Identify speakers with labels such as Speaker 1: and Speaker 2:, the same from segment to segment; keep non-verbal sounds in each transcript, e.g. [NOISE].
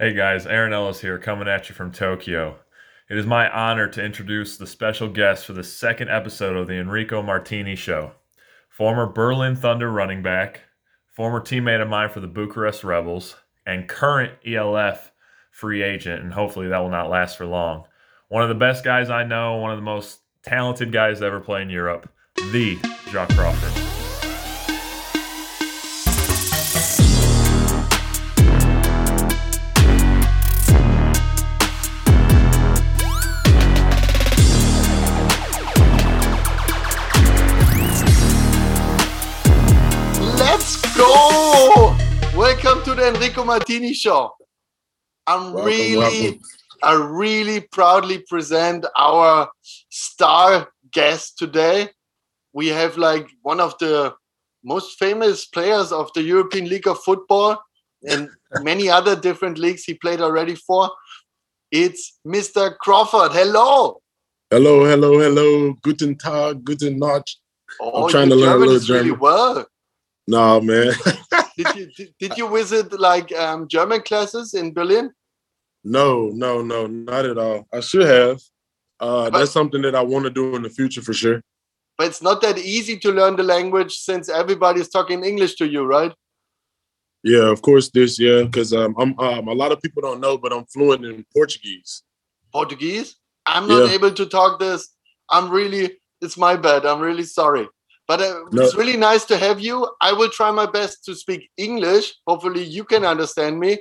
Speaker 1: Hey guys, Aaron Ellis here coming at you from Tokyo. It is my honor to introduce the special guest for the second episode of the Enrico Martini Show. Former Berlin Thunder running back, former teammate of mine for the Bucharest Rebels, and current ELF free agent, and hopefully that will not last for long. One of the best guys I know, one of the most talented guys to ever play in Europe, the Jock Crawford.
Speaker 2: Martini Show. I'm
Speaker 3: Welcome,
Speaker 2: really,
Speaker 3: welcome.
Speaker 2: I really proudly present our star guest today. We have like one of the most famous players of the European League of Football and [LAUGHS] many other different leagues he played already for. It's Mr. Crawford. Hello.
Speaker 3: Hello, hello, hello. Guten Tag, guten Nacht.
Speaker 2: Oh,
Speaker 3: I'm
Speaker 2: trying
Speaker 3: to learn a little
Speaker 2: is really
Speaker 3: German.
Speaker 2: well.
Speaker 3: Nah, man. [LAUGHS]
Speaker 2: Did you did, did you visit like um, German classes in Berlin?
Speaker 3: no, no, no, not at all. I should have. Uh,
Speaker 2: But-
Speaker 3: that's something that I want to do in the future for sure.
Speaker 2: but it's not that easy to learn the language since everybody's talking English to you, right?
Speaker 3: Yeah, of course. This, yeah, because um, I'm um, a lot of people don't know, but I'm fluent in Portuguese.
Speaker 2: Portuguese. I'm not
Speaker 3: Yeah.
Speaker 2: able to talk this. I'm really, it's my bad. I'm really sorry. But uh,
Speaker 3: No.
Speaker 2: it's really nice to have you. I will try my best to speak English. Hopefully, you can understand me.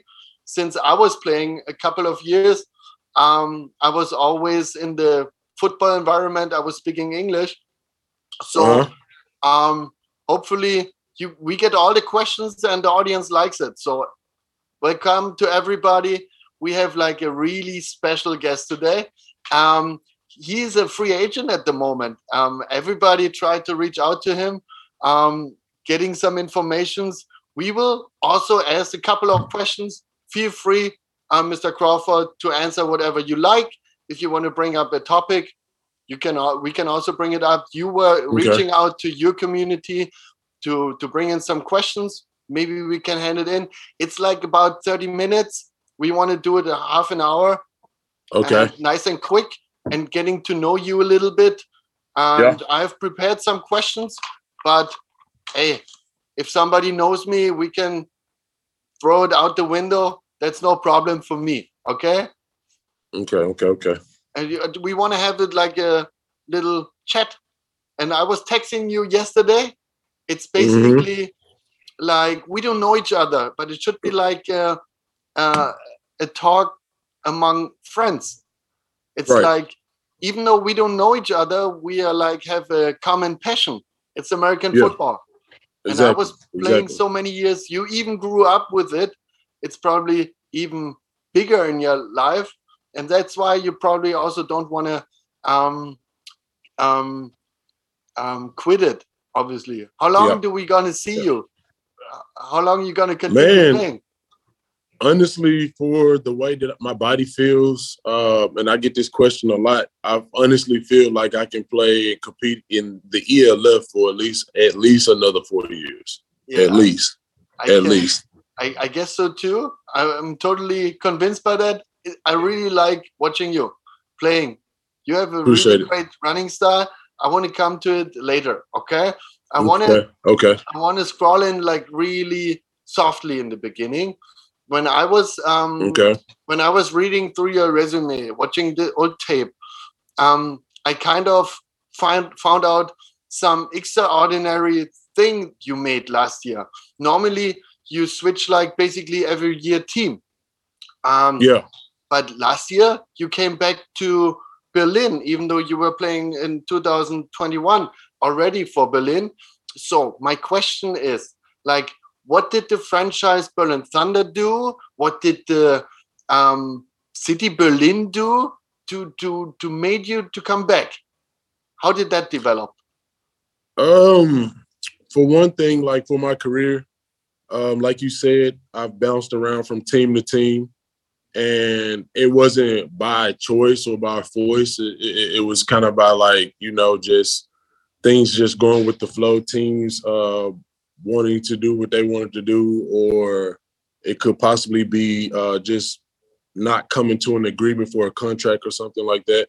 Speaker 2: Since I was playing a couple of years, um, I was always in the football environment. I was speaking English. So,
Speaker 3: Uh-huh.
Speaker 2: um, hopefully, you we get all the questions and the audience likes it. So, welcome to everybody. We have like a really special guest today. Um, he's a free agent at the moment. Um, everybody tried to reach out to him, um, getting some informations. We will also ask a couple of questions. Feel free, um, Mr. Crawford, to answer whatever you like. If you want to bring up a topic, you can. We can also bring it up. You were
Speaker 3: Okay.
Speaker 2: reaching out to your community to to bring in some questions. Maybe we can hand it in. It's like about 30 minutes. We want to do it a half an hour
Speaker 3: Okay.
Speaker 2: and nice and quick and getting to know you a little bit. And I've prepared some questions, but hey, if somebody knows me, we can throw it out the window. That's no problem for me. Okay.
Speaker 3: Okay. Okay. Okay.
Speaker 2: And we want to have it like a little chat. And I was texting you yesterday. It's basically like we don't know each other, but it should be like a, uh, a talk among friends. It's
Speaker 3: Right.
Speaker 2: like even though we don't know each other, we are like have a common passion. It's American
Speaker 3: Yeah.
Speaker 2: football. And I was playing so many years. You even grew up with it. It's probably even bigger in your life, and that's why you probably also don't want to um, um, um, quit it. Obviously, how long
Speaker 3: Yeah.
Speaker 2: do we gonna see
Speaker 3: Yeah.
Speaker 2: you? Uh, How long you gonna continue
Speaker 3: Man.
Speaker 2: playing?
Speaker 3: Honestly for the way that my body feels um, and i get this question a lot i honestly feel like i can play and compete in the elf for at least at least another four years
Speaker 2: Yeah,
Speaker 3: at least
Speaker 2: I
Speaker 3: at
Speaker 2: can-
Speaker 3: least
Speaker 2: I, I guess so too. I- I'm totally convinced by that. I really like watching you playing. You have a
Speaker 3: Appreciate
Speaker 2: really
Speaker 3: it.
Speaker 2: great running style. I want to come to it later. Okay. I want to
Speaker 3: okay okay
Speaker 2: I want to scroll in like really softly in the beginning. When I was um
Speaker 3: okay
Speaker 2: when I was reading through your resume, watching the old tape, um, I kind of find found out some extraordinary thing you made last year. Normally, you switch like basically every year team. Um,
Speaker 3: yeah
Speaker 2: but last year you came back to Berlin, even though you were playing in 2021 already for Berlin. So my question is, like, what did the franchise Berlin Thunder do? What did the um, city Berlin do to to to made you to come back? How did that develop?
Speaker 3: Um, for one thing, like for my career, um, like you said, I've bounced around from team to team, and it wasn't by choice or by force. It, it, it was kind of by like you know just things just going with the flow. Teams uh, wanting to do what they wanted to do, or it could possibly be uh, just not coming to an agreement for a contract or something like that.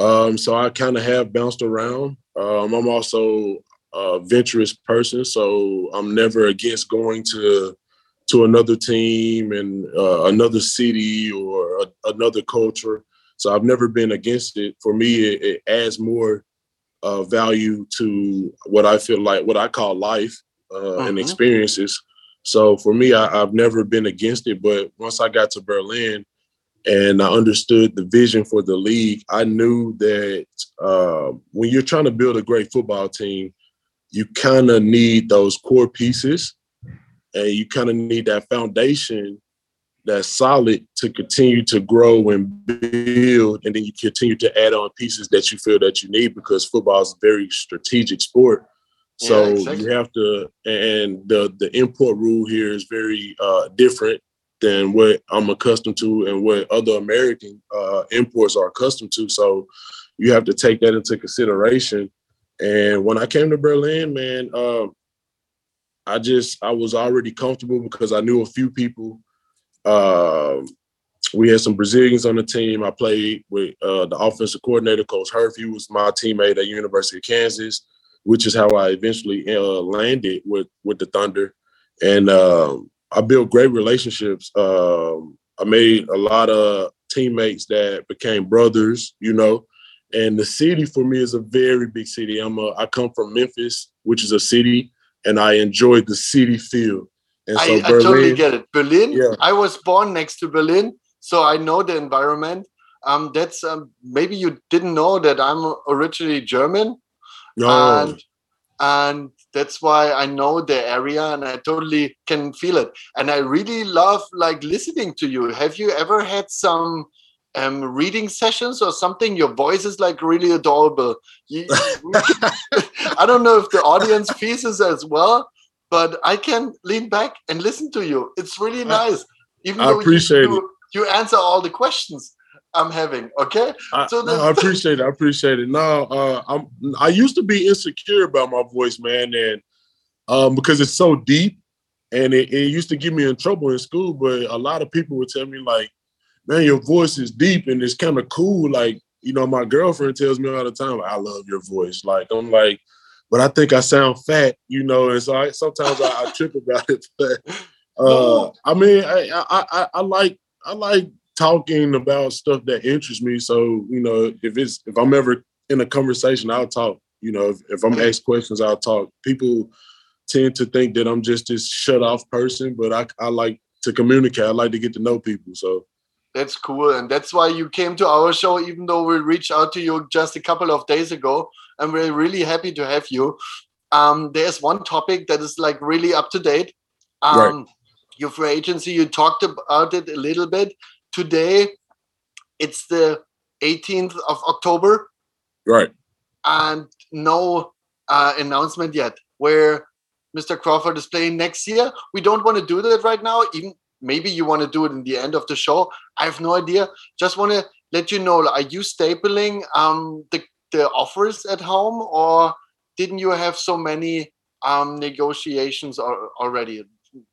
Speaker 3: Um, so I kind of have bounced around. Um, I'm also a venturous person, so I'm never against going to to another team and uh, another city or a, another culture. So I've never been against it. For me, it, it adds more uh, value to what I feel like, what I call life uh, mm-hmm. and experiences. So for me, I, have never been against it. But once I got to Berlin and I understood the vision for the league, I knew that uh, when you're trying to build a great football team, you kind of need those core pieces and you kind of need that foundation that's solid to continue to grow and build and then you continue to add on pieces that you feel that you need because football is a very strategic sport so yeah, exactly. you have to and the the import rule here is very uh, different than what i'm accustomed to and what other american uh, imports are accustomed to so you have to take that into consideration and when i came to berlin man um, I just I was already comfortable because I knew a few people. Uh, we had some Brazilians on the team. I played with uh, the offensive coordinator, Coach Herf. He was my teammate at University of Kansas, which is how I eventually uh, landed with with the Thunder. And um, I built great relationships. Um, I made a lot of teammates that became brothers. You know, and the city for me is a very big city. I'm a I come from Memphis, which is a city and I enjoyed the city feel.
Speaker 2: And so I, Berlin, I totally get it. Berlin. Yeah. I was born next to Berlin, so I know the environment. Um, that's um, maybe you didn't know that I'm originally German, no. and and that's why I know the area and I totally can feel it. And I really love like listening to you. Have you ever had some um, reading sessions or something. Your voice is like really adorable. You, [LAUGHS] I don't know if the audience feels as well, but I can lean back and listen to you. It's really nice.
Speaker 3: Even I appreciate
Speaker 2: you,
Speaker 3: it.
Speaker 2: You answer all the questions I'm having. Okay,
Speaker 3: I, so no, I appreciate it. I appreciate it. No, uh, I'm. I used to be insecure about my voice, man, and um, because it's so deep, and it, it used to get me in trouble in school. But a lot of people would tell me like man, your voice is deep and it's kind of cool. Like, you know, my girlfriend tells me all the time, I love your voice. Like, I'm like, but I think I sound fat, you know, and so I, sometimes I, I trip about it. But [LAUGHS] uh, I mean, I, I, I like I like talking about stuff that interests me. So, you know, if it's if I'm ever in a conversation, I'll talk. You know, if, if I'm asked questions, I'll talk. People tend to think that I'm just this shut off person, but I, I like to communicate. I like to get to know people. So
Speaker 2: that's cool. And that's why you came to our show, even though we reached out to you just a couple of days ago. And we're really happy to have you. Um, there's one topic that is like really up to date. Um, right. Your free agency, you talked about it a little bit. Today, it's the 18th of October.
Speaker 3: Right.
Speaker 2: And no uh, announcement yet where Mr. Crawford is playing next year. We don't want to do that right now, even maybe you want to do it in the end of the show. I have no idea. Just want to let you know, are you stapling um, the, the offers at home or didn't you have so many um, negotiations already?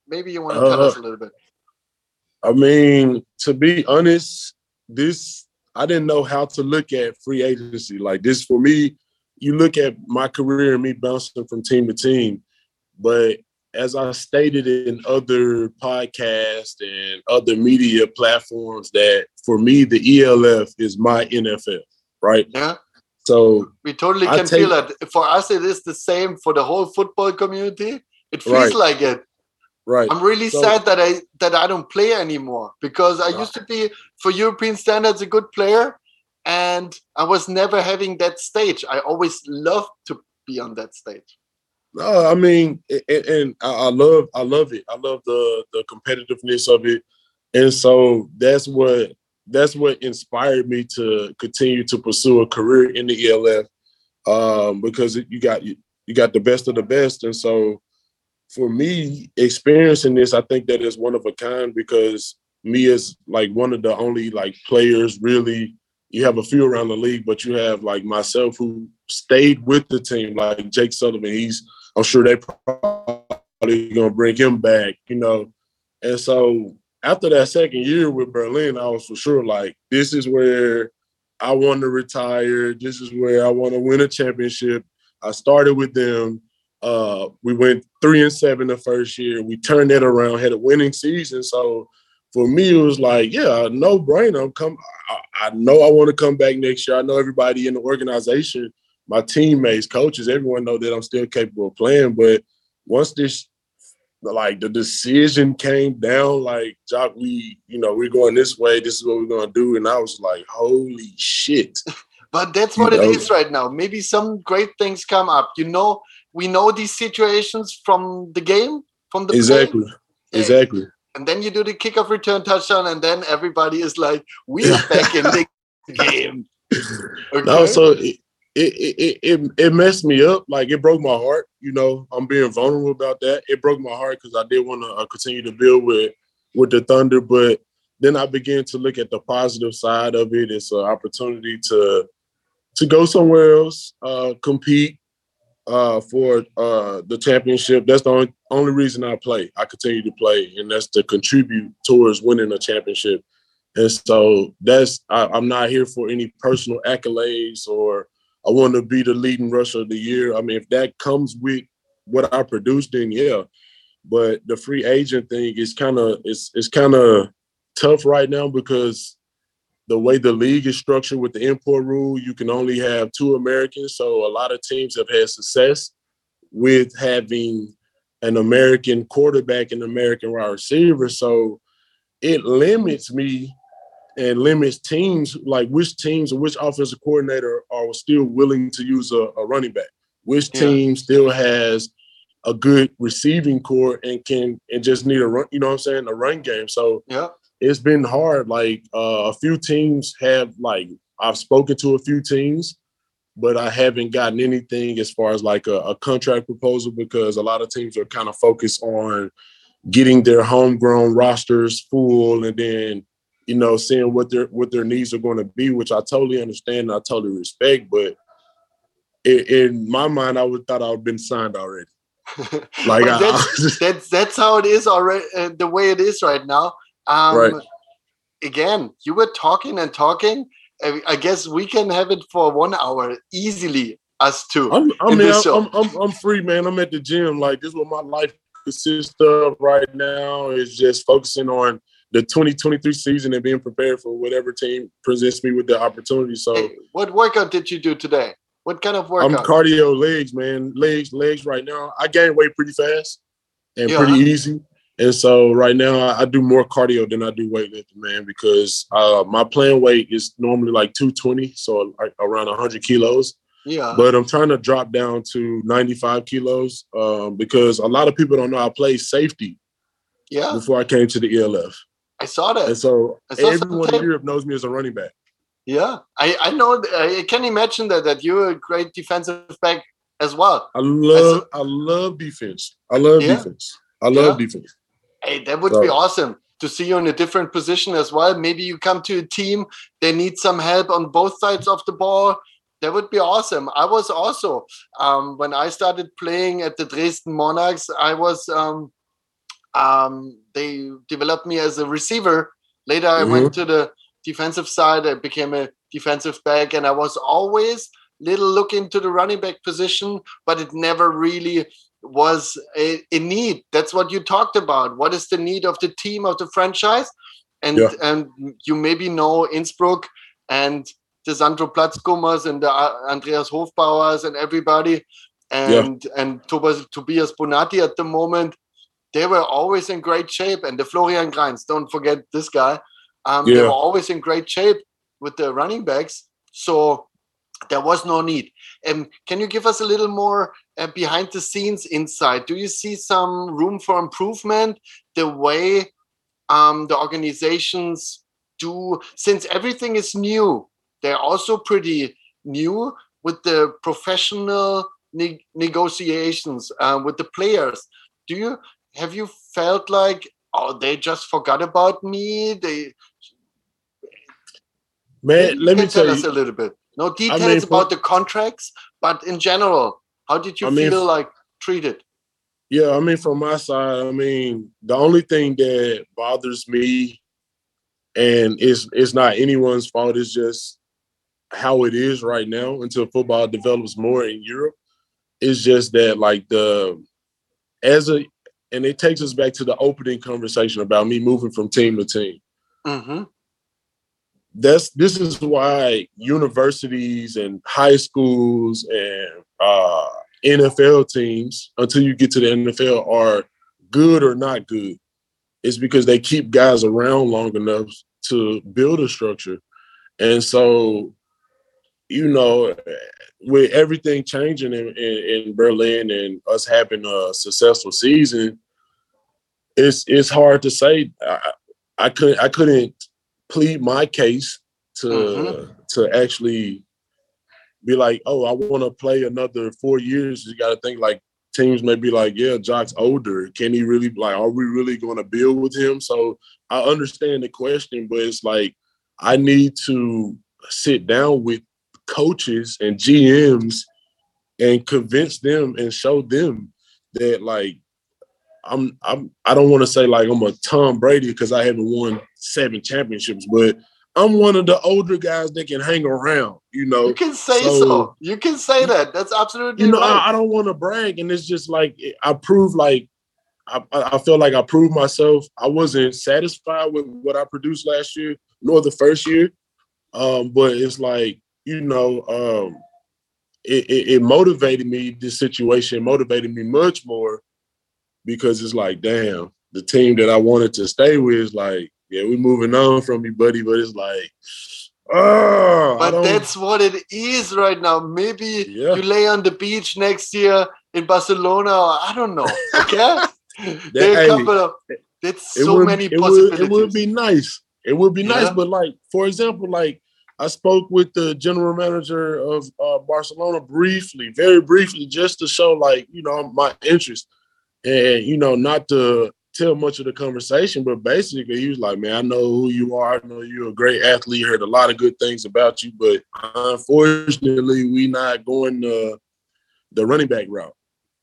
Speaker 2: Maybe you want to tell uh, us a little bit.
Speaker 3: I mean, to be honest, this I didn't know how to look at free agency. Like this for me, you look at my career and me bouncing from team to team, but as I stated in other podcasts and other media platforms, that for me, the ELF is my NFL, right?
Speaker 2: Yeah.
Speaker 3: So
Speaker 2: we totally can take, feel that. For us, it is the same for the whole football community. It feels right. like it.
Speaker 3: Right.
Speaker 2: I'm really so, sad that I that I don't play anymore because I right. used to be, for European standards, a good player, and I was never having that stage. I always loved to be on that stage.
Speaker 3: No, I mean, and, and I love, I love it. I love the the competitiveness of it, and so that's what that's what inspired me to continue to pursue a career in the ELF, um, because you got you, you got the best of the best, and so for me, experiencing this, I think that is one of a kind because me as like one of the only like players really you have a few around the league, but you have like myself who stayed with the team, like Jake Sullivan. He's I'm sure they probably gonna bring him back, you know. And so after that second year with Berlin, I was for sure like, this is where I want to retire. This is where I want to win a championship. I started with them. Uh, we went three and seven the first year. We turned that around, had a winning season. So for me, it was like, yeah, no brainer. I'm come. I, I know I want to come back next year. I know everybody in the organization, my teammates, coaches, everyone know that I'm still capable of playing. But once this like the decision came down, like Jock, we, you know, we're going this way, this is what we're gonna do. And I was like, holy shit. [LAUGHS]
Speaker 2: But that's what you it know? is right now. Maybe some great things come up. You know, we know these situations from the game, from the
Speaker 3: exactly, exactly.
Speaker 2: And then you do the kickoff return touchdown, and then everybody is like, "We are back in the [LAUGHS] game."
Speaker 3: Okay? No, so it, it, it it messed me up. Like it broke my heart. You know, I'm being vulnerable about that. It broke my heart because I did want to uh, continue to build with with the Thunder, but then I began to look at the positive side of it. It's an opportunity to to go somewhere else, uh, compete uh, for uh, the championship. That's the only, only reason I play. I continue to play, and that's to contribute towards winning a championship. And so that's I, I'm not here for any personal accolades or I want to be the leading rusher of the year. I mean, if that comes with what I produce, then yeah. But the free agent thing is kind of it's it's kind of tough right now because the way the league is structured with the import rule, you can only have two Americans. So a lot of teams have had success with having an American quarterback and American wide receiver. So it limits me and limits teams like which teams or which offensive coordinator are still willing to use a, a running back. Which yeah. team still has a good receiving core and can and just need a run, you know what I'm saying, a run game. So
Speaker 2: yeah,
Speaker 3: it's been hard. Like uh, a few teams have like I've spoken to a few teams, but I haven't gotten anything as far as like a, a contract proposal because a lot of teams are kind of focused on getting their homegrown rosters full and then you know, seeing what their what their needs are going to be, which I totally understand and I totally respect. But in, in my mind, I would thought I would have been signed already. [LAUGHS]
Speaker 2: like I, that's, that's, that's how it is already. Uh, the way it is right now. Um, right. Again, you were talking and talking. I guess we can have it for one hour easily. Us two.
Speaker 3: I'm, I mean, I'm, I'm, I'm free, man. I'm at the gym. Like this is what my life consists of right now. Is just focusing on the 2023 season and being prepared for whatever team presents me with the opportunity. So, hey,
Speaker 2: what workout did you do today? What kind of workout?
Speaker 3: I'm cardio legs, man. Legs, legs. Right now, I gain weight pretty fast and yeah. pretty easy. And so right now, I, I, do more cardio than I do weightlifting, man, because uh, my playing weight is normally like 220, so like around 100 kilos.
Speaker 2: Yeah.
Speaker 3: But I'm trying to drop down to 95 kilos um, because a lot of people don't know I play safety.
Speaker 2: Yeah.
Speaker 3: Before I came to the ELF.
Speaker 2: I saw that.
Speaker 3: And so everyone in Europe knows me as a running back.
Speaker 2: Yeah, I, I know. I can imagine that that you're a great defensive back as well.
Speaker 3: I love I, I love defense. I love yeah. defense. I love yeah. defense.
Speaker 2: Hey, that would so. be awesome to see you in a different position as well. Maybe you come to a team they need some help on both sides of the ball. That would be awesome. I was also um, when I started playing at the Dresden Monarchs. I was um, um, they developed me as a receiver. Later, I mm-hmm. went to the defensive side. I became a defensive back, and I was always little look into the running back position, but it never really was a, a, need. That's what you talked about. What is the need of the team of the franchise? And yeah. and you maybe know Innsbruck and the Sandro Platzgummers and the uh, Andreas Hofbauers and everybody and yeah. and Tobias, Tobias Bonatti at the moment they were always in great shape. And the Florian Greins, don't forget this guy. Um, yeah. They were always in great shape with the running backs. So there was no need. Um, can you give us a little more uh, behind the scenes insight? Do you see some room for improvement? The way um, the organizations do, since everything is new, they're also pretty new with the professional ne negotiations uh, with the players. Do you have you felt like oh they just forgot about me they
Speaker 3: man let me tell,
Speaker 2: tell us a little bit no details I mean, about the contracts but in general how did you I feel mean, like treated
Speaker 3: Yeah, I mean, from my side, I mean, the only thing that bothers me, and it's it's not anyone's fault, it's just how it is right now until football develops more in Europe. It's just that like the as a and it takes us back to the opening conversation about me moving from team to team.
Speaker 2: Mm-hmm.
Speaker 3: That's this is why universities and high schools and uh, NFL teams, until you get to the NFL, are good or not good. It's because they keep guys around long enough to build a structure. And so, you know, with everything changing in, in, in Berlin and us having a successful season, it's it's hard to say. I, I couldn't I couldn't plead my case to mm-hmm. to actually be like, oh, I want to play another four years. You got to think like teams may be like, yeah, Jock's older. Can he really like? Are we really going to build with him? So I understand the question, but it's like I need to sit down with coaches and GMs and convince them and show them that like I'm I'm I don't want to say like I'm a Tom Brady because I haven't won seven championships, but I'm one of the older guys that can hang around, you know.
Speaker 2: You can say so. so. You can say that. That's absolutely.
Speaker 3: You know,
Speaker 2: right.
Speaker 3: I, I, don't want to brag, and it's just like I prove like I, I feel like I proved myself. I wasn't satisfied with what I produced last year, nor the first year. Um, but it's like you know, um, it, it, it motivated me. This situation motivated me much more because it's like, damn, the team that I wanted to stay with is like yeah, we're moving on from you, buddy. But it's like, oh,
Speaker 2: but that's what it is right now. Maybe yeah. you lay on the beach next year in Barcelona. I don't know. Okay, [LAUGHS] there are a couple of. That's so would, many
Speaker 3: it
Speaker 2: possibilities.
Speaker 3: Would, it would be nice. It would be nice, yeah. but like for example, like I spoke with the general manager of uh, Barcelona briefly, very briefly, just to show like you know my interest, and you know not to tell much of the conversation, but basically he was like, "Man, I know who you are. I know you're a great athlete. Heard a lot of good things about you, but unfortunately, we not going the the running back route."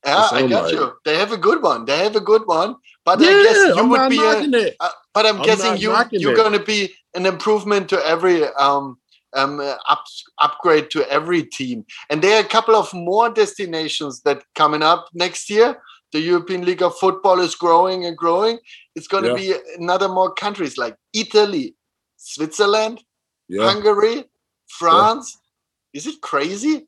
Speaker 2: Yeah, I got like. you. They have a good one. They have a good one, but yeah, I guess you I'm would be. A, uh, but I'm, I'm guessing you you're going to be an improvement to every um um up, upgrade to every team. And there are a couple of more destinations that coming up next year the European League of Football is growing and growing. It's going to yeah. be another more countries like Italy, Switzerland, yeah. Hungary, France. Yeah. Is it crazy?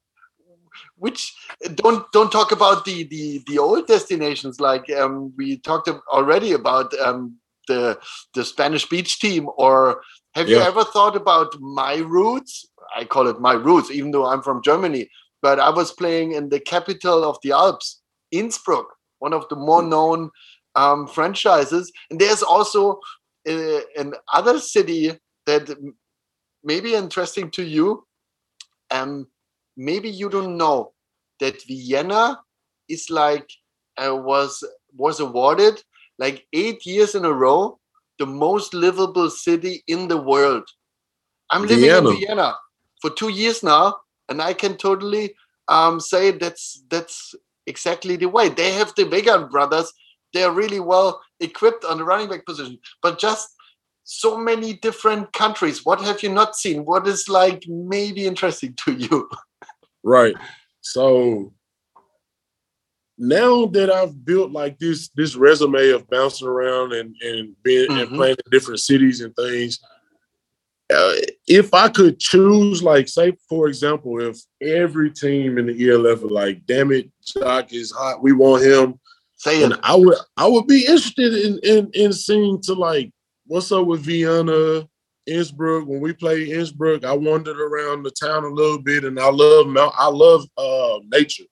Speaker 2: Which don't don't talk about the the the old destinations like um, we talked already about um, the the Spanish beach team or have you ever thought about my roots? I call it my roots, even though I'm from Germany. But I was playing in the capital of the Alps, Innsbruck one of the more known um, franchises. And there's also uh, another city that may be interesting to you. Um, maybe you don't know that Vienna is like uh, was was awarded like eight years in a row the most livable city in the world. I'm living Vienna. in Vienna for two years now, and I can totally um, say that's that's exactly the way. They have the Wiegand brothers. They're really well equipped on the running back position, but just so many different countries. What have you not seen? What is like maybe interesting [LAUGHS] to you?
Speaker 3: Right. So now that I've built like this this resume of bouncing around and and being mm-hmm. and playing in different cities and things, uh, if I could choose, like, say, for example, if every team in the ELF like, damn it, Jock is hot, we want him.
Speaker 2: Saying.
Speaker 3: I would I would be interested in, in in seeing to like what's up with Vienna, Innsbruck. When we play Innsbruck, I wandered around the town a little bit and I love Mount I love uh nature.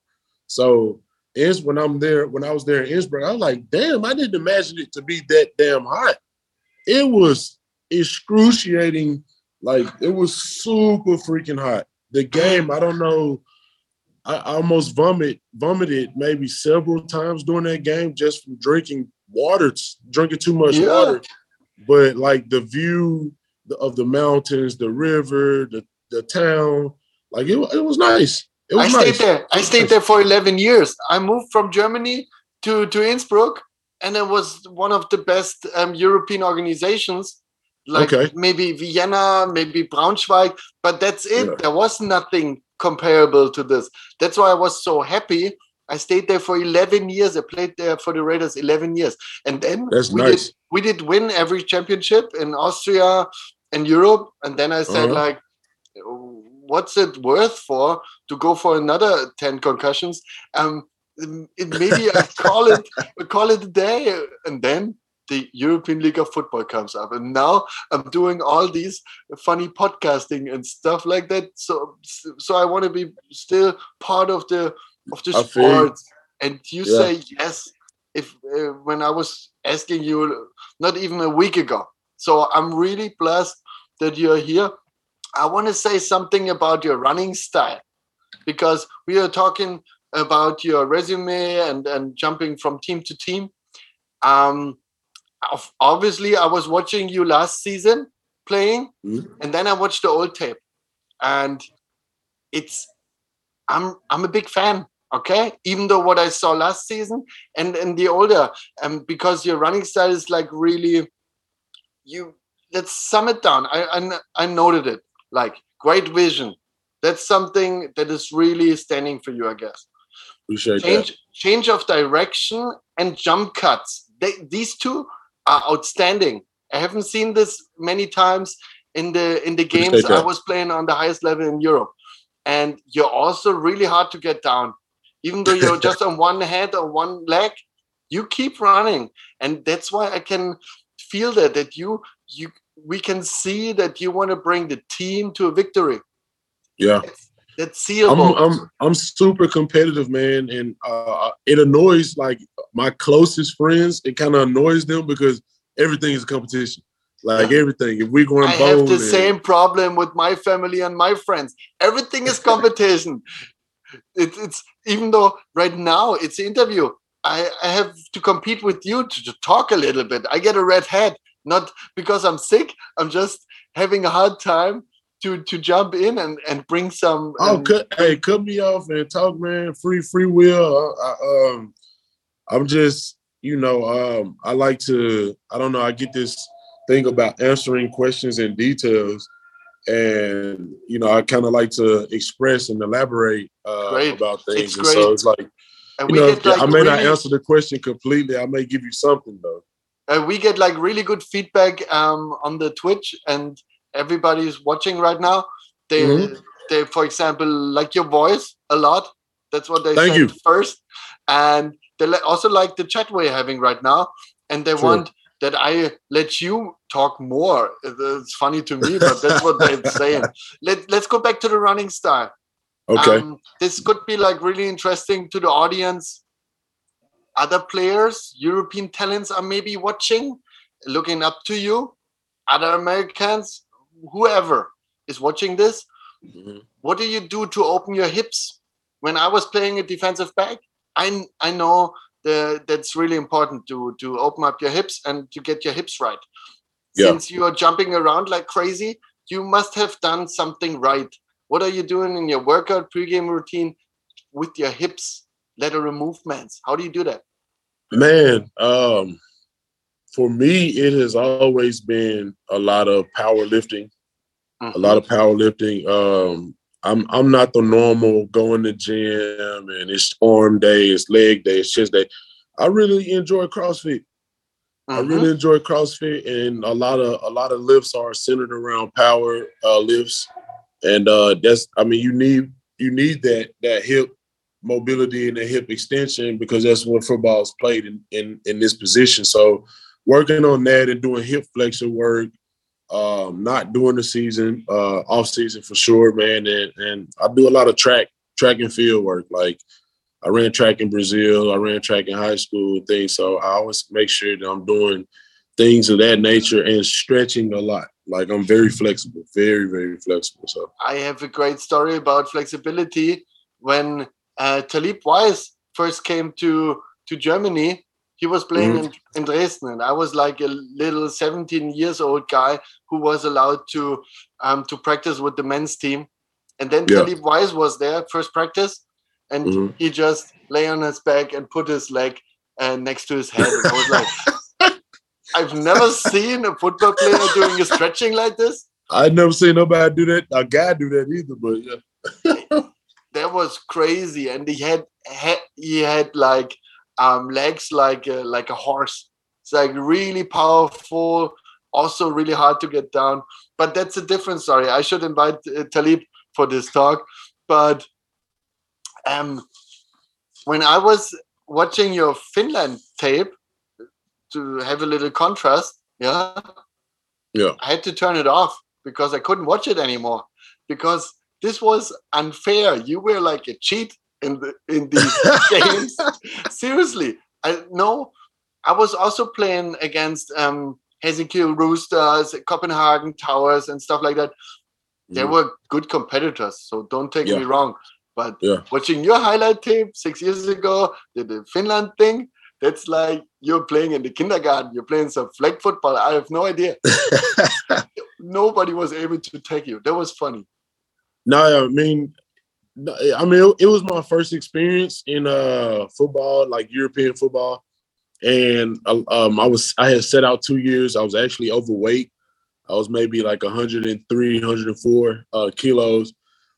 Speaker 3: So is when I'm there, when I was there in Innsbruck, I was like, damn, I didn't imagine it to be that damn hot. It was excruciating like it was super freaking hot. The game, I don't know. I almost vomit vomited maybe several times during that game just from drinking water, drinking too much yeah. water. But like the view of the mountains, the river, the the town, like it, it was nice. It was
Speaker 2: I
Speaker 3: nice.
Speaker 2: stayed there. I stayed there for 11 years. I moved from Germany to to Innsbruck, and it was one of the best um, European organizations. Like
Speaker 3: Okay.
Speaker 2: maybe Vienna, maybe Braunschweig, but that's it.
Speaker 3: Yeah.
Speaker 2: There was nothing comparable to this. That's why I was so happy. I stayed there for 11 years. I played there for the Raiders 11 years, and then
Speaker 3: That's
Speaker 2: we
Speaker 3: nice.
Speaker 2: did we did win every championship in Austria and Europe. And then I said,
Speaker 3: Uh-huh.
Speaker 2: like, what's it worth for to go for another 10 concussions? Um, it, maybe I [LAUGHS] call it I call it a day. And then the European League of Football comes up. And now I'm doing all these funny podcasting and stuff like that. So so I want to be still part of the of the
Speaker 3: I feel
Speaker 2: sport. And you
Speaker 3: Yeah.
Speaker 2: say yes if uh, when I was asking you not even a week ago. So I'm really blessed that you're here. I want to say something about your running style because we are talking about your resume and and jumping from team to team. Um, obviously, I was watching you last season playing,
Speaker 3: Mhm.
Speaker 2: and then I watched the old tape, and it's I'm I'm a big fan. Okay, even though what I saw last season and and the older, um, because your running style is like really you. Let's sum it down. I I, I noted it like great vision. That's something that is really standing for you, I guess
Speaker 3: Appreciate that.
Speaker 2: change change of direction and jump cuts they, these two are outstanding. I haven't seen this many times in the in the games i was playing on the highest level in europe. And you're also really hard to get down. Even though you're [LAUGHS] just on one head or one leg you keep running. And that's why i can feel that that you you we can see that you want to bring the team to a victory.
Speaker 3: Yeah.
Speaker 2: That's
Speaker 3: I'm I'm I'm super competitive, man, and uh, it annoys like my closest friends. It kind of annoys them because everything is a competition. Like everything, if we're going
Speaker 2: I have the same problem with my family and my friends. Everything is [LAUGHS] competition. it, it's even though right now it's interview. I, I have to compete with you to, to talk a little bit. I get a red head, not because I'm sick. I'm just having a hard time to to jump in and and bring some.
Speaker 3: Oh, cut! Hey, cut me off and talk, man. Free, free will. I, I, um, I'm just, you know, um, I like to. I don't know. I get this thing about answering questions in details, and you know, I kind of like to express and elaborate uh, about things.
Speaker 2: It's
Speaker 3: and so it's like,
Speaker 2: and
Speaker 3: you
Speaker 2: we
Speaker 3: know,
Speaker 2: get like
Speaker 3: I may not answer the question completely. I may give you something though.
Speaker 2: uh, we get like really good feedback um, on the Twitch, and everybody's watching right now. They,
Speaker 3: Mhm.
Speaker 2: they, for example, like your voice a lot. That's what they
Speaker 3: Thank
Speaker 2: said
Speaker 3: you.
Speaker 2: first, and they also like the chat we're having right now, and they
Speaker 3: Sure.
Speaker 2: want that I let you talk more. It's funny to me, but that's what they're [LAUGHS] saying. Let Let's go back to the running style.
Speaker 3: Okay.
Speaker 2: Um, this could be like really interesting to the audience. Other players, European talents are maybe watching, looking up to you. Other Americans, whoever is watching this,
Speaker 3: Mhm.
Speaker 2: what do you do to open your hips? When I was playing a defensive back, I I know the, that's really important to to open up your hips and to get your hips right.
Speaker 3: Yeah.
Speaker 2: Since you are jumping around like crazy, you must have done something right. What are you doing in your workout pregame routine with your hips, lateral movements? How do you do that?
Speaker 3: Man, um, for me, it has always been a lot of powerlifting. a lot of powerlifting. Um, I'm I'm not the normal going to gym and it's arm day, it's leg day, it's chest day. I really enjoy CrossFit. I
Speaker 2: Mhm.
Speaker 3: really enjoy CrossFit, and a lot of a lot of lifts are centered around power uh, lifts, and uh, that's I mean you need you need that that hip mobility and the hip extension because that's what football is played in, in in this position. So working on that and doing hip flexor work, um, not during the season, uh, off season for sure, man. And and I do a lot of track track and field work. Like I ran track in Brazil, I ran track in high school and things. So I always make sure that I'm doing things of that nature and stretching a lot. Like I'm very flexible, very, very flexible. So
Speaker 2: I have a great story about flexibility. When uh, Talib Weiss first came to to Germany, he was playing
Speaker 3: Mhm.
Speaker 2: in, in Dresden, and I was like a little 17 years old guy who was allowed to um, to practice with the men's team. And then
Speaker 3: Yeah.
Speaker 2: Weiss was there first practice, and
Speaker 3: Mhm.
Speaker 2: he just lay on his back and put his leg uh, next to his head. And I was like, [LAUGHS] I've never seen a football player doing a stretching like this.
Speaker 3: I never seen nobody do that. A guy do that either, but yeah.
Speaker 2: that was crazy, and he had, had he had like um, legs like a, like a horse. It's like really powerful, also really hard to get down. But that's a different story. I should invite uh, Talib for this talk. But um, when I was watching your Finland tape to have a little contrast, yeah,
Speaker 3: yeah,
Speaker 2: I had to turn it off because I couldn't watch it anymore because this was unfair. You were like a cheat in the in these [LAUGHS] games. Seriously, I no. I was also playing against um, Helsinki Roosters, Copenhagen Towers, and stuff like that. They
Speaker 3: Mm.
Speaker 2: were good competitors, so don't take me wrong. But
Speaker 3: Yeah.
Speaker 2: watching your highlight tape six years ago, the, the Finland thing, that's like you're playing in the kindergarten. You're playing some flag football. I have no idea. [LAUGHS] Nobody was able to take you. That was funny.
Speaker 3: No, I mean, I mean, it, it was my first experience in uh football, like European football, and uh, um, I was I had set out two years. I was actually overweight. I was maybe like 103, 104 uh, kilos,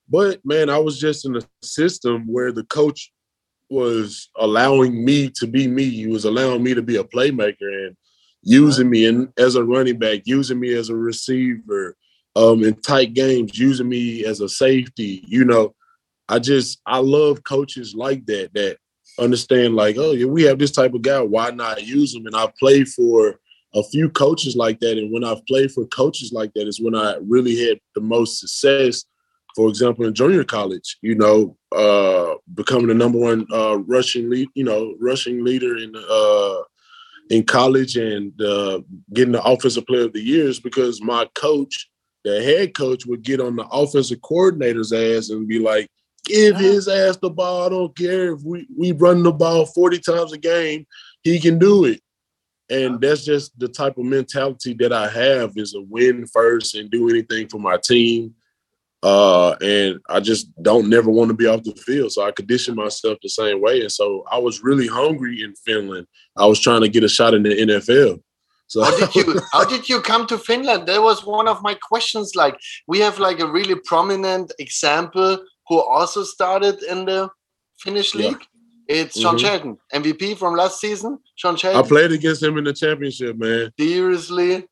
Speaker 3: but man, I was just in a system where the coach was allowing me to be me. He was allowing me to be a playmaker and using me and as a running back, using me as a receiver, um, in tight games, using me as a safety. You know, I just I love coaches like that that understand like, oh yeah, we have this type of guy. Why not use him? And I played for a few coaches like that. And when I've played for coaches like that is when I really had the most success. For example, in junior college, you know, uh, becoming the number one uh, rushing lead, you know, rushing leader in uh, in college and uh, getting the offensive player of the years because my coach, the head coach, would get on the offensive coordinator's ass and be like, "Give his ass the ball. I don't care if we we run the ball forty times a game, he can do it." And that's just the type of mentality that I have is a win first and do anything for my team. Uh, and I just don't never want to be off the field. So I condition myself the same way. And so I was really hungry in Finland. I was trying to get a shot in the NFL. So
Speaker 2: How did you [LAUGHS] how did you come to Finland? That was one of my questions. Like we have like a really prominent example who also started in the Finnish
Speaker 3: Yeah.
Speaker 2: league. It's Sean
Speaker 3: Mhm.
Speaker 2: Shelton, MVP from last season. Sean
Speaker 3: I played against him in the championship, man.
Speaker 2: seriously.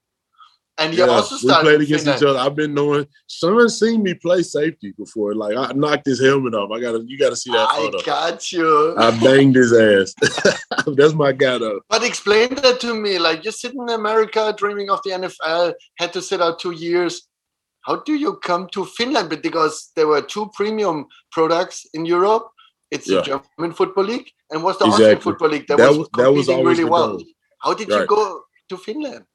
Speaker 2: And he
Speaker 3: Yeah,
Speaker 2: also
Speaker 3: we played
Speaker 2: in
Speaker 3: against each other. I've been knowing Sean seen me play safety before. Like I knocked his helmet off. I gotta you gotta see that
Speaker 2: I
Speaker 3: photo.
Speaker 2: got you.
Speaker 3: I banged his ass. [LAUGHS] That's my guy though.
Speaker 2: But explain that to me. Like you're sitting in America dreaming of the NFL, had to sit out two years. How do you come to Finland? Because there were two premium products in Europe. It's
Speaker 3: Yeah.
Speaker 2: the German Football League and was the Austrian Football League that,
Speaker 3: That
Speaker 2: was
Speaker 3: was- that was
Speaker 2: really well.
Speaker 3: goal.
Speaker 2: How did you go to Finland?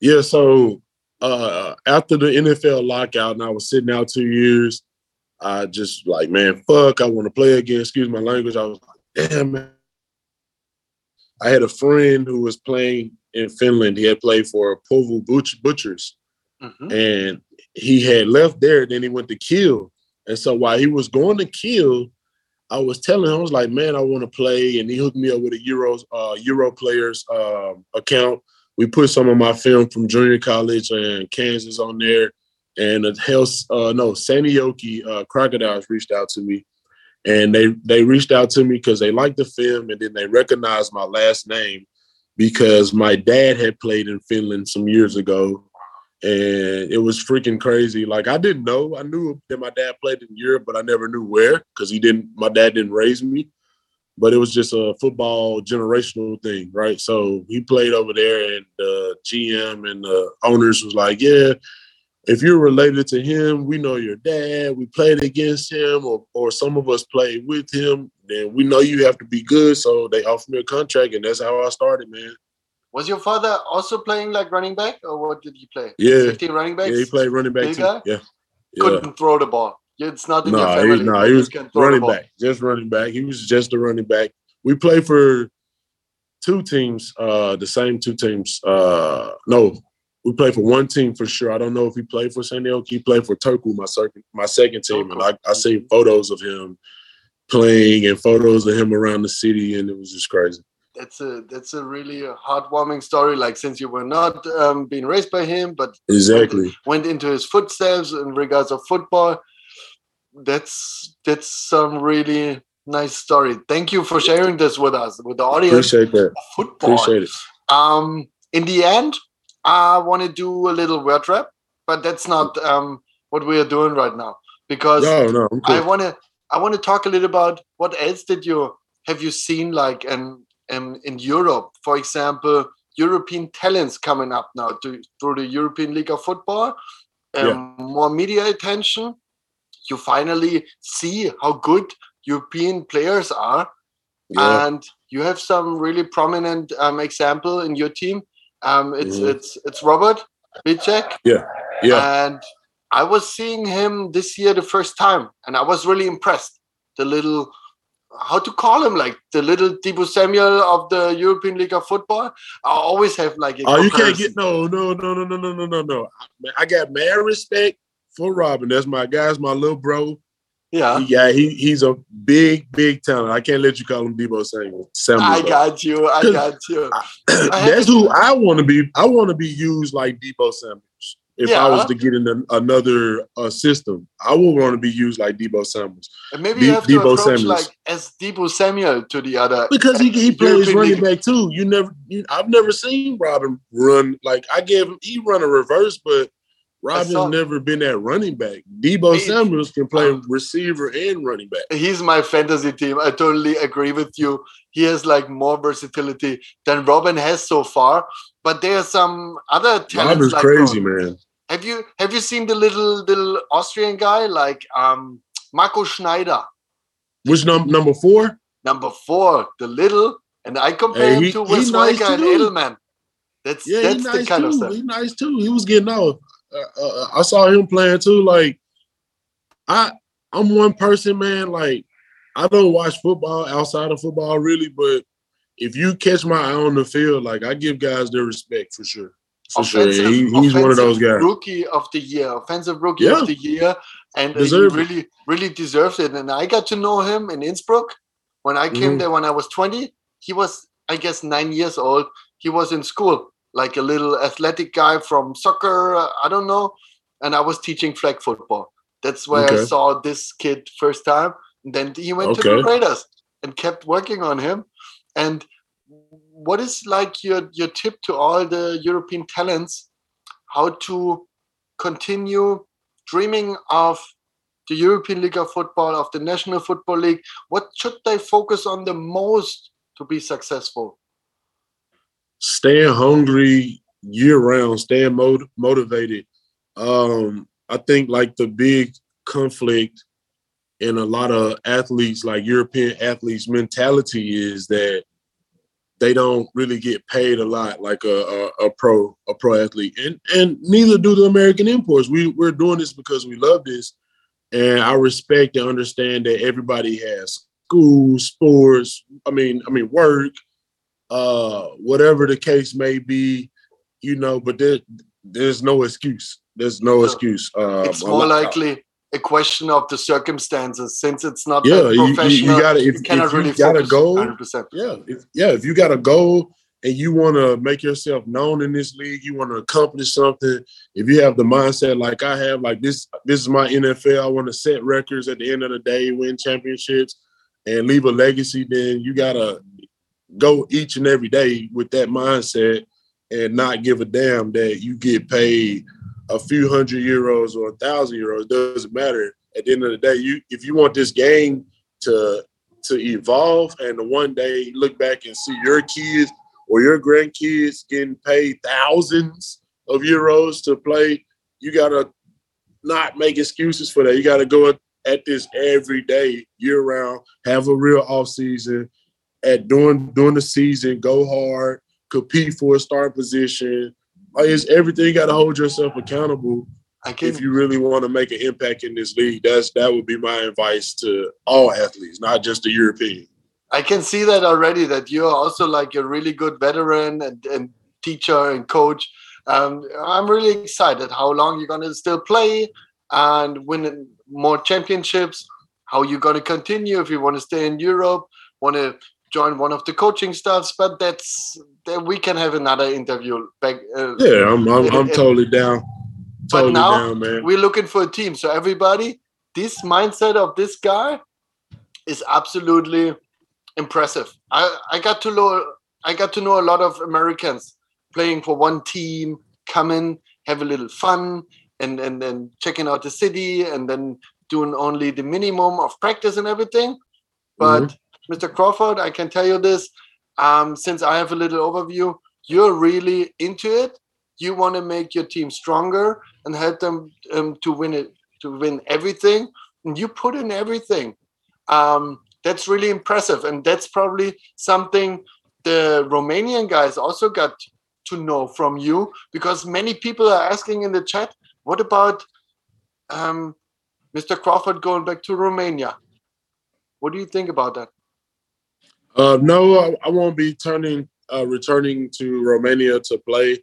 Speaker 3: Yeah, so uh after the NFL lockout and I was sitting out two years, I just like, man, fuck, I want to play again. Excuse my language. I was like, damn man. I had a friend who was playing in Finland. He had played for Porvoo Butch- Butchers.
Speaker 2: Mhm.
Speaker 3: and he had left there. Then he went to Kiel, and so while he was going to Kiel, I was telling him, I was like, "Man, I want to play," and he hooked me up with a Euros uh, Euro players um, account. We put some of my film from junior college and Kansas on there, and the health uh, no Seinäjoki uh, Crocodiles reached out to me, and they they reached out to me because they liked the film, and then they recognized my last name because my dad had played in Finland some years ago and it was freaking crazy. Like I didn't know. I knew that my dad played in Europe, but I never knew where because he didn't. My dad didn't raise me, but it was just a football generational thing, right? So he played over there, and the GM and the owners was like, "Yeah, if you're related to him, we know your dad. We played against him, or or some of us played with him. Then we know you have to be good." So they offered me a contract, and that's how I started, man.
Speaker 2: Was your father also playing like running back, or what did he play?
Speaker 3: Yeah,
Speaker 2: 15 running backs.
Speaker 3: yeah, he played running back
Speaker 2: Big
Speaker 3: too.
Speaker 2: guy?
Speaker 3: Yeah, yeah.
Speaker 2: Couldn't throw the ball. It's not in your
Speaker 3: No, he,
Speaker 2: family.
Speaker 3: no,
Speaker 2: but
Speaker 3: he was
Speaker 2: can throw the
Speaker 3: running back, just running back. He was just a running back. We played for two teams, uh, the same two teams. Uh, no, we played for one team for sure. I don't know if he played for San Diego. He played for Turku, my second, my second team, and I, I seen photos of him playing and photos of him around the city, and it was just crazy.
Speaker 2: That's a that's a really heartwarming story. Like since you were not um, being raised by him, but
Speaker 3: exactly
Speaker 2: went, went into his footsteps in regards of football. That's that's some really nice story. Thank you for sharing this with us, with the audience.
Speaker 3: appreciate that.
Speaker 2: Football.
Speaker 3: Appreciate it.
Speaker 2: Um, in the end, I want to do a little word wrap, but that's not um, what we are doing right now because
Speaker 3: No, no,
Speaker 2: I want to I want to talk a little about what else did you have you seen like in in, in Europe, for example, European talents coming up now to, through the European League of Football, um,
Speaker 3: Yeah.
Speaker 2: more media attention. You finally see how good European players are,
Speaker 3: Yeah.
Speaker 2: and you have some really prominent um, example in your team. Um, it's
Speaker 3: Mhm.
Speaker 2: it's it's Robert Bicek,
Speaker 3: Yeah.
Speaker 2: and I was seeing him this year the first time, and I was really impressed. The little, how to call him, like the little Deebo Samuel of the European League of Football. I always have like a
Speaker 3: Oh, you can't get no, no, no, no, no, no, no, no, no. I- I got mad respect for Robin. That's my guy. guy's my little bro.
Speaker 2: yeah.
Speaker 3: Yeah, he he's a big, big talent. I can't let you call him Deebo Samuel. Samuel
Speaker 2: I got you. I got you. I [CLEARS THROAT]
Speaker 3: That's who I want to be. I want to be used like Deebo Samuels. If I was to get in an, another uh, system, I would want to be used like Deebo Samuels
Speaker 2: And maybe
Speaker 3: De-
Speaker 2: you have to approach
Speaker 3: Samuels.
Speaker 2: like as Deebo Samuel to the other.
Speaker 3: because he he plays
Speaker 2: European
Speaker 3: running back too. You never, you, I've never seen Robin run like I gave him. He run a reverse, but Robin's never been that running back. Deebo
Speaker 2: Me-
Speaker 3: Samuels can play
Speaker 2: uh,
Speaker 3: receiver and running back.
Speaker 2: He's my fantasy team. I totally agree with you. He has like more versatility than Robin has so far. But there are some other talents.
Speaker 3: Robin's
Speaker 2: like
Speaker 3: crazy,
Speaker 2: Robin.
Speaker 3: man.
Speaker 2: Have you have you seen the little little Austrian guy like um Marco Schneider,
Speaker 3: Which num- number four?
Speaker 2: number four, the little, and I compare
Speaker 3: Hey,
Speaker 2: him to
Speaker 3: he
Speaker 2: Wes
Speaker 3: nice
Speaker 2: and. Edelman. That's
Speaker 3: Yeah,
Speaker 2: that's
Speaker 3: he's
Speaker 2: the
Speaker 3: nice
Speaker 2: kind
Speaker 3: too.
Speaker 2: of stuff.
Speaker 3: He's nice too. He was getting off. Uh, uh, I saw him playing too. Like, I I'm one person, man. Like, I don't watch football outside of football really, but if you catch my eye on the field, like I give guys their respect for sure. For sure,
Speaker 2: Offensive-
Speaker 3: He- he's one of those guys.
Speaker 2: Rookie of the year, offensive rookie
Speaker 3: Yeah.
Speaker 2: of the year, and uh, he really, really deserves it. And I got to know him in Innsbruck when I came
Speaker 3: Mhm.
Speaker 2: there when I was 20. He was, I guess, nine years old. He was in school, like a little athletic guy from soccer. I don't know, and I was teaching flag football. That's where I saw this kid first time. And then he went to the
Speaker 3: Okay.
Speaker 2: Raiders and kept working on him. And what is like your your tip to all the European talents how to continue dreaming of the European League of Football, of the National Football League? What should they focus on the most to be successful?
Speaker 3: staying hungry year round, staying mot- motivated. Um, I think like the big conflict in a lot of athletes, like European athletes, mentality is that they don't really get paid a lot like a, a, a pro a pro athlete, and and neither do the American imports. We we're doing this because we love this, and I respect and understand that everybody has school, sports. I mean, I mean work uh whatever the case may be you know but there there's no excuse there's no excuse uh
Speaker 2: it's more
Speaker 3: lot-
Speaker 2: likely a question of the circumstances since it's not
Speaker 3: yeah
Speaker 2: that
Speaker 3: you, you, you gotta if,
Speaker 2: you
Speaker 3: if you
Speaker 2: really
Speaker 3: got a
Speaker 2: focus
Speaker 3: goal
Speaker 2: 100%.
Speaker 3: yeah if, yeah if you got a goal and you want to make yourself known in this league you want to accomplish something if you have the mindset like i have like this this is my nfl i want to set records at the end of the day win championships and leave a legacy then you gotta go each and every day with that mindset and not give a damn that you get paid a few hundred euros or a thousand euros doesn't matter at the end of the day you if you want this game to to evolve and to one day look back and see your kids or your grandkids getting paid thousands of euros to play you gotta not make excuses for that you gotta go at this every day year round have a real off season at during during the season, go hard, compete for a start position. Like it's everything. You got to hold yourself accountable
Speaker 2: I
Speaker 3: if you really want to make an impact in this league. That's that would be my advice to all athletes, not just the European.
Speaker 2: I can see that already. That you're also like a really good veteran and, and teacher and coach. Um, I'm really excited how long you're gonna still play and win more championships. How you're gonna continue if you want to stay in Europe, want to join one of the coaching staffs, but that's that we can have another interview back. Uh,
Speaker 3: Yeah, I'm I'm, I'm totally down.
Speaker 2: But
Speaker 3: Totally
Speaker 2: now
Speaker 3: down, man.
Speaker 2: we're looking for a team. So everybody, this mindset of this guy is absolutely impressive. I, I got to know I got to know a lot of Americans playing for one team, come in, have a little fun, and and then checking out the city, and then doing only the minimum of practice and everything. But Mr. Crawford, I can tell you this, um, since I have a little overview, you're really into it. You want to make your team stronger and help them um, to win it, to win everything. And you put in everything. Um, that's really impressive, and that's probably something the Romanian guys also got to know from you because many people are asking in the chat, what about um, Mr. Crawford going back to Romania? What do you think about that?
Speaker 3: Uh, no, I, I won't be turning uh, returning to Romania to play.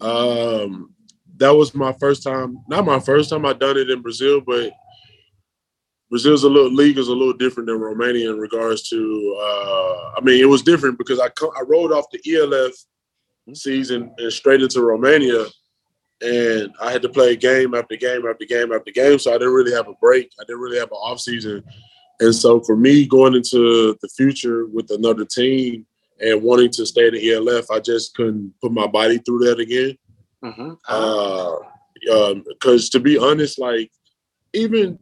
Speaker 3: Um, that was my first time. Not my first time. I done it in Brazil, but Brazil's a little league is a little different than Romania in regards to. Uh, I mean, it was different because I I rode off the ELF season and straight into Romania, and I had to play game after game after game after game. So I didn't really have a break. I didn't really have an off season. And so for me going into the future with another team and wanting to stay in the ELF, I just couldn't put my body through that again.
Speaker 2: Mm-hmm.
Speaker 3: Uh, because to be honest, like even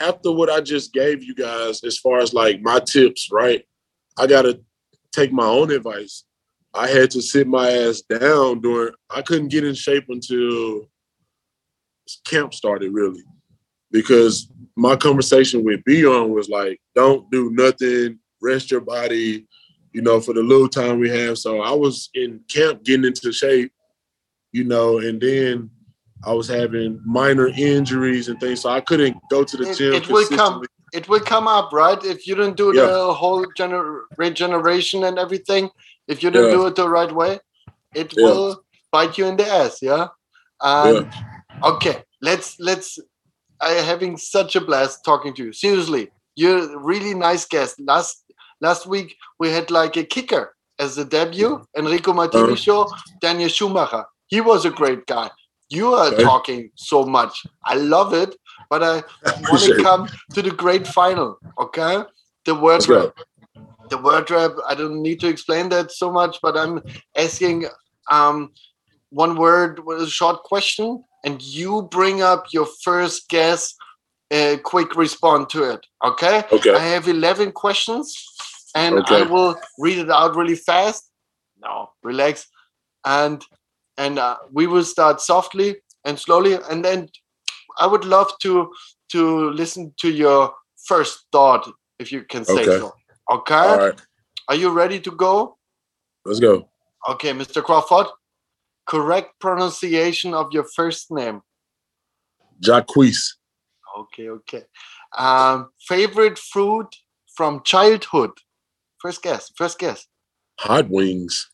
Speaker 3: after what I just gave you guys, as far as like my tips, right? I gotta take my own advice. I had to sit my ass down during. I couldn't get in shape until camp started, really, because my conversation with Beyond was like, "Don't do nothing, rest your body," you know, for the little time we have. So I was in camp getting into shape, you know, and then I was having minor injuries and things, so I couldn't go to the
Speaker 2: It-
Speaker 3: gym.
Speaker 2: it will come. It will come up, right? If you don't do
Speaker 3: Yeah.
Speaker 2: the whole gener- regeneration and everything, if you don't
Speaker 3: Yeah.
Speaker 2: do it the right way, it
Speaker 3: Yeah.
Speaker 2: will bite you in the ass. Yeah. Um, Okay, let's let's. I am having such a blast talking to you. Seriously, you're a really nice guest. Last last week we had like a kicker as a debut, Enrico Martini
Speaker 3: Uh-huh.
Speaker 2: show. Daniel Schumacher. He was a great guy. You are
Speaker 3: Okay.
Speaker 2: talking so much. I love it, but I want to come to the great final. Okay, the word rap. The word rap. I don't need to explain that so much, but I'm asking um, one word a short question, and you bring up your first guess. A quick respond to it. Okay.
Speaker 3: Okay.
Speaker 2: I have 11 questions and I will read it out really fast. No, relax. And and uh, we will start softly and slowly and then I would love to to listen to your first thought if you can say
Speaker 3: Okay.
Speaker 2: so. Okay?
Speaker 3: Right.
Speaker 2: Are you ready to go?
Speaker 3: Let's go.
Speaker 2: Okay, Mr. Crawford. Correct pronunciation of your first name.
Speaker 3: Jacquees.
Speaker 2: Okay, okay. Um, favorite fruit from childhood. First guess. First guess.
Speaker 3: Hot wings.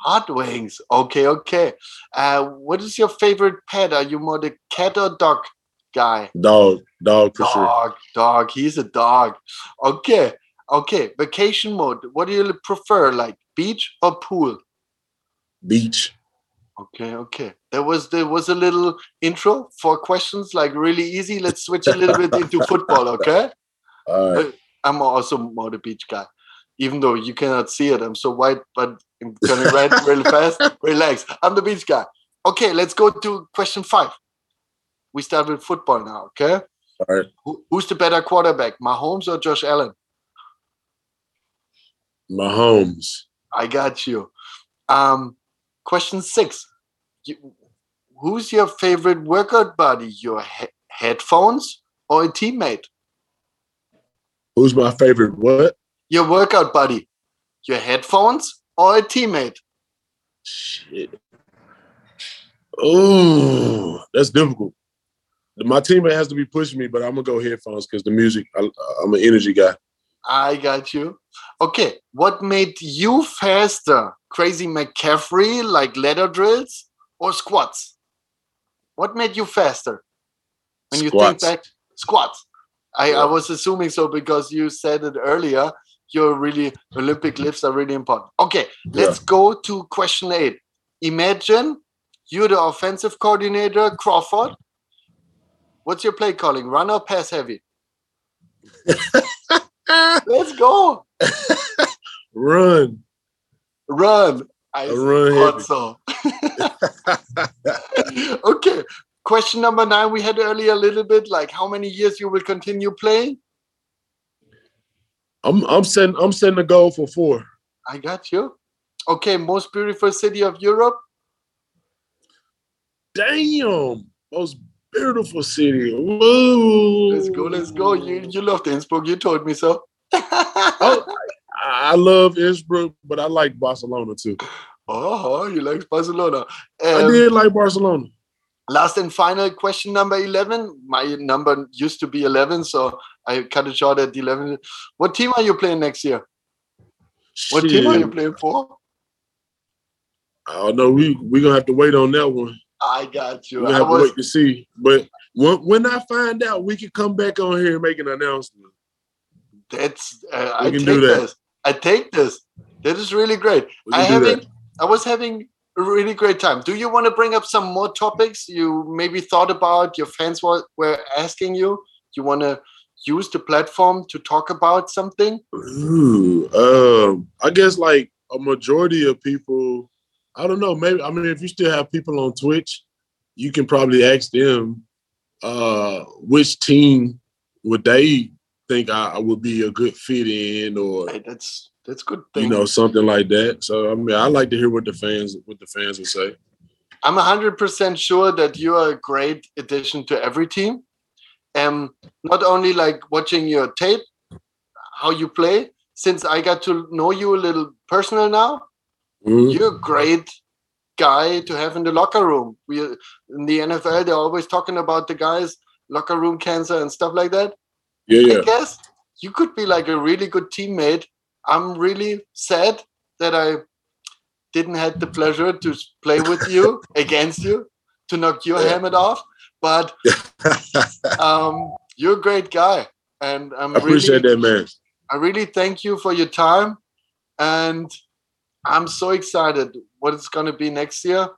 Speaker 2: Hot wings. Okay, okay. Uh, what is your favorite pet? Are you more the cat or dog guy?
Speaker 3: Dog. Dog for sure.
Speaker 2: Dog, dog. He's a dog. Okay, okay. Vacation mode. What do you prefer, like beach or pool?
Speaker 3: Beach.
Speaker 2: Okay, okay. There was there was a little intro for questions, like really easy. Let's switch a little bit into football. Okay. [LAUGHS]
Speaker 3: All right.
Speaker 2: I'm also more the beach guy, even though you cannot see it. I'm so white, but I'm turning red [LAUGHS] really fast. Relax. I'm the beach guy. Okay, let's go to question five. We start with football now. Okay.
Speaker 3: All right.
Speaker 2: Who, who's the better quarterback, Mahomes or Josh Allen?
Speaker 3: Mahomes.
Speaker 2: I got you. Um, question six. Who's your favorite workout buddy? Your he- headphones or a teammate?
Speaker 3: Who's my favorite? What?
Speaker 2: Your workout buddy? Your headphones or a teammate?
Speaker 3: Shit. Oh, that's difficult. My teammate has to be pushing me, but I'm gonna go headphones because the music. I, I'm an energy guy.
Speaker 2: I got you. Okay, what made you faster? Crazy McCaffrey, like ladder drills or squats? What made you faster? When you think back, squats. I, I was assuming so because you said it earlier. your really Olympic lifts are really important. Okay, let's go to question eight. Imagine you're the offensive coordinator, Crawford. What's your play calling? Run or pass heavy? [LAUGHS] Let's go.
Speaker 3: Run.
Speaker 2: Run. I
Speaker 3: run
Speaker 2: thought so. [LAUGHS] okay. Question number nine. We had earlier a little bit like how many years you will continue playing?
Speaker 3: I'm I'm setting I'm setting a goal for four.
Speaker 2: I got you. Okay, most beautiful city of Europe.
Speaker 3: Damn, most beautiful city.
Speaker 2: Let's go, let's go. You you love Innsbruck. You told me so. [LAUGHS]
Speaker 3: oh, I love Innsbruck, but I like Barcelona too.
Speaker 2: Oh, you like Barcelona.
Speaker 3: Um, I did like Barcelona.
Speaker 2: Last and final question number 11. My number used to be 11, so I cut it short at 11. What team are you playing next year? What team are you playing for?
Speaker 3: I don't know. We we're gonna have to wait on that one.
Speaker 2: I got you.
Speaker 3: We have was... to wait to see. But when, when I find out, we can come back on here and make an announcement.
Speaker 2: That's uh, I can do that. This. I take this. That is really great. I having I was having a really great time. Do you want to bring up some more topics you maybe thought about? Your fans were, were asking you. You want to use the platform to talk about something?
Speaker 3: Ooh, um, I guess like a majority of people I don't know. Maybe I mean, if you still have people on Twitch, you can probably ask them uh, which team would they think I, I, would be a good fit in, or
Speaker 2: hey, that's that's good. Thing.
Speaker 3: You know, something like that. So I mean, I like to hear what the fans what the fans would say.
Speaker 2: I'm hundred percent sure that you are a great addition to every team. Um, not only like watching your tape, how you play. Since I got to know you a little personal now, Mm. You're a great guy to have in the locker room. We in the NFL, they're always talking about the guys locker room cancer and stuff like that.
Speaker 3: Yeah, yeah.
Speaker 2: I guess you could be like a really good teammate. I'm really sad that I didn't have the pleasure to play with you [LAUGHS] against you to knock your helmet off. But [LAUGHS] um, you're a great guy, and I'm
Speaker 3: I appreciate
Speaker 2: really,
Speaker 3: that, man.
Speaker 2: I really thank you for your time, and I'm so excited what it's going to be next year.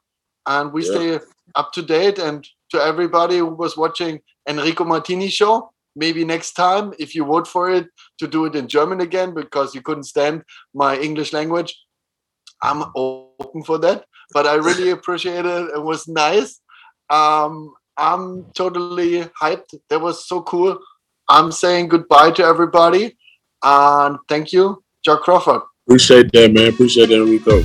Speaker 2: And we yeah. stay up to date. And to everybody who was watching Enrico Martini show, maybe next time, if you vote for it, to do it in German again because you couldn't stand my English language. I'm open for that. But I really [LAUGHS] appreciate it. It was nice. Um, I'm totally hyped. That was so cool. I'm saying goodbye to everybody. And thank you, Jack Crawford.
Speaker 3: Appreciate that, man. Appreciate that, Rico.